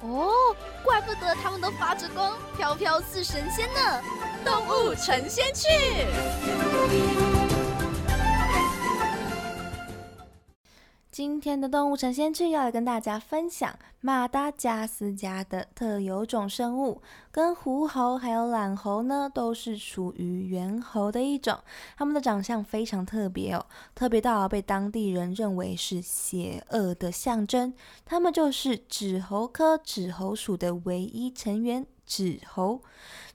哦，怪不得他们都发着光，飘飘似神仙呢！动物成仙去。今天的动物成仙趣要来跟大家分享马达加斯加的特有种生物，跟狐猴还有懒猴呢，都是属于猿猴的一种。它们的长相非常特别哦，特别到被当地人认为是邪恶的象征。它们就是指猴科指猴属的唯一成员——指猴。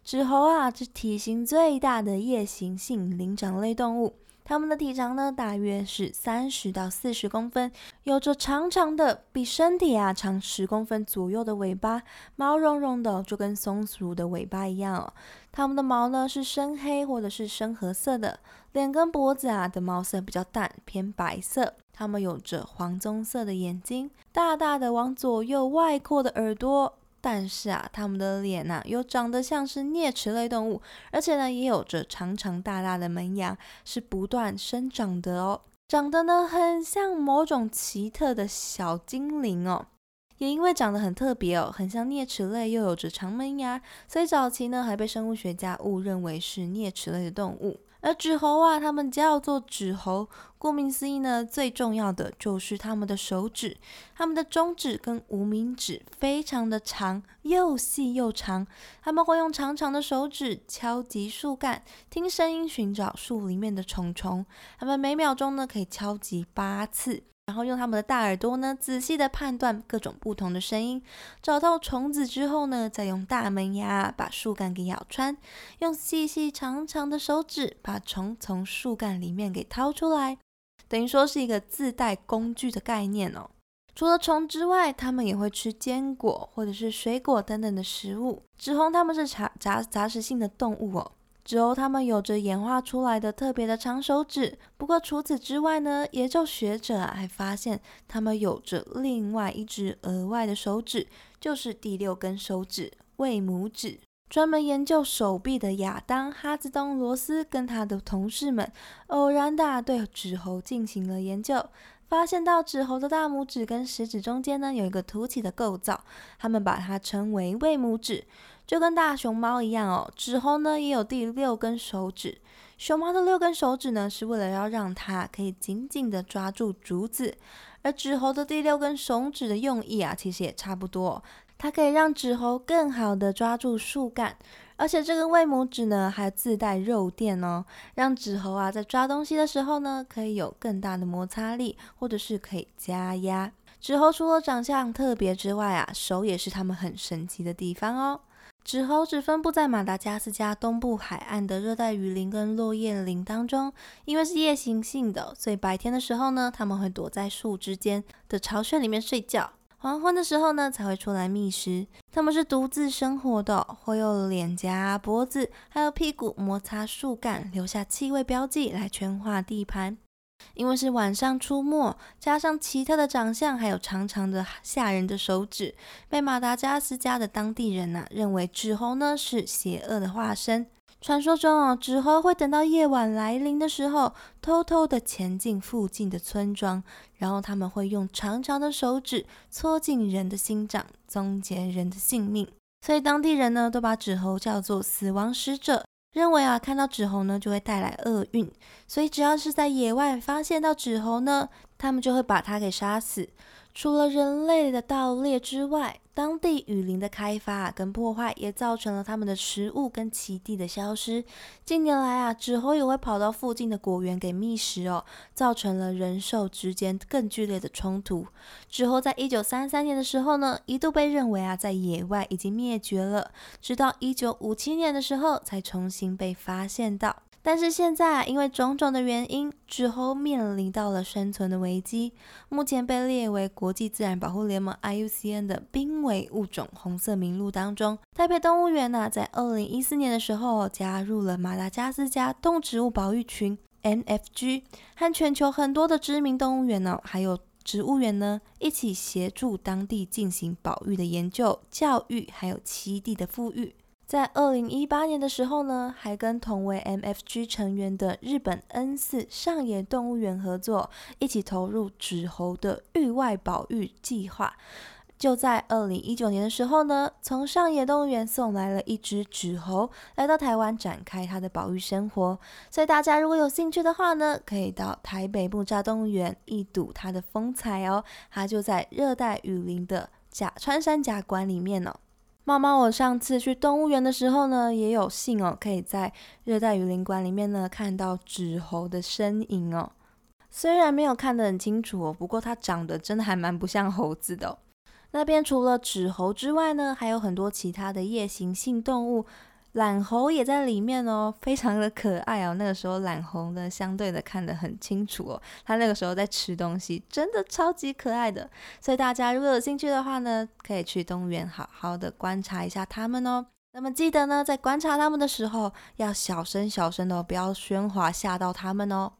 指猴啊，是体型最大的夜行性灵长类动物。它们的体长呢，大约是三十到四十公分，有着长长的、比身体啊长十公分左右的尾巴，毛茸茸的，就跟松鼠的尾巴一样哦。它们的毛呢是深黑或者是深褐色的，脸跟脖子啊的毛色比较淡，偏白色。它们有着黄棕色的眼睛，大大的往左右外扩的耳朵。但是啊，它们的脸呐，又长得像是啮齿类动物，而且呢，也有着长长大大的门牙，是不断生长的哦。长得呢，很像某种奇特的小精灵哦。也因为长得很特别哦，很像啮齿类，又有着长门牙，所以早期呢，还被生物学家误认为是啮齿类的动物。而指猴啊，它们叫做指猴，顾名思义呢，最重要的就是它们的手指，它们的中指跟无名指非常的长，又细又长，它们会用长长的手指敲击树干，听声音寻找树里面的虫虫，它们每秒钟呢可以敲击八次。然后用他们的大耳朵呢，仔细的判断各种不同的声音，找到虫子之后呢，再用大门牙把树干给咬穿，用细细长长的手指把虫从树干里面给掏出来，等于说是一个自带工具的概念哦。除了虫之外，它们也会吃坚果或者是水果等等的食物。指红它们是杂杂杂食性的动物哦。之后，它们有着演化出来的特别的长手指。不过除此之外呢，研究学者还发现，它们有着另外一只额外的手指，就是第六根手指——胃拇指。专门研究手臂的亚当·哈兹东罗斯跟他的同事们，偶然的对指猴进行了研究，发现到指猴的大拇指跟食指中间呢有一个凸起的构造，他们把它称为胃拇指。就跟大熊猫一样哦，指猴呢也有第六根手指。熊猫的六根手指呢，是为了要让它可以紧紧的抓住竹子，而指猴的第六根手指的用意啊，其实也差不多，它可以让指猴更好的抓住树干，而且这个胃拇指呢还自带肉垫哦，让指猴啊在抓东西的时候呢，可以有更大的摩擦力，或者是可以加压。指猴除了长相特别之外啊，手也是它们很神奇的地方哦。指猴只分布在马达加斯加东部海岸的热带雨林跟落叶林当中，因为是夜行性的，所以白天的时候呢，他们会躲在树枝间的巢穴里面睡觉，黄昏的时候呢，才会出来觅食。他们是独自生活的，会用脸颊、脖子还有屁股摩擦树干，留下气味标记来圈划地盘。因为是晚上出没，加上奇特的长相，还有长长的吓人的手指，被马达加斯加的当地人呐认为指猴呢是邪恶的化身。传说中哦，纸猴会等到夜晚来临的时候，偷偷的前进附近的村庄，然后他们会用长长的手指戳进人的心脏，终结人的性命。所以当地人呢都把指猴叫做死亡使者。认为啊，看到纸猴呢就会带来厄运，所以只要是在野外发现到纸猴呢，他们就会把它给杀死。除了人类的盗猎之外，当地雨林的开发跟破坏也造成了他们的食物跟栖地的消失。近年来啊，纸猴也会跑到附近的果园给觅食哦，造成了人兽之间更剧烈的冲突。纸猴在一九三三年的时候呢，一度被认为啊在野外已经灭绝了，直到一九五七年的时候才重新被发现到。但是现在因为种种的原因，纸猴面临到了生存的危机，目前被列为国际自然保护联盟 IUCN 的濒危物种红色名录当中。台北动物园呢，在二零一四年的时候加入了马达加斯加动植物保育群 NFG，和全球很多的知名动物园呢，还有植物园呢，一起协助当地进行保育的研究、教育，还有栖地的富裕。在二零一八年的时候呢，还跟同为 MFG 成员的日本 N 四上野动物园合作，一起投入纸猴的域外保育计划。就在二零一九年的时候呢，从上野动物园送来了一只纸猴，来到台湾展开它的保育生活。所以大家如果有兴趣的话呢，可以到台北木栅动物园一睹它的风采哦。它就在热带雨林的甲川山甲馆里面哦。猫猫，我上次去动物园的时候呢，也有幸哦，可以在热带雨林馆里面呢看到纸猴的身影哦。虽然没有看得很清楚哦，不过它长得真的还蛮不像猴子的。那边除了纸猴之外呢，还有很多其他的夜行性动物。懒猴也在里面哦，非常的可爱哦。那个时候懒猴呢，相对的看得很清楚哦。它那个时候在吃东西，真的超级可爱的。所以大家如果有兴趣的话呢，可以去动物园好好的观察一下它们哦。那么记得呢，在观察它们的时候，要小声小声的，不要喧哗吓到它们哦。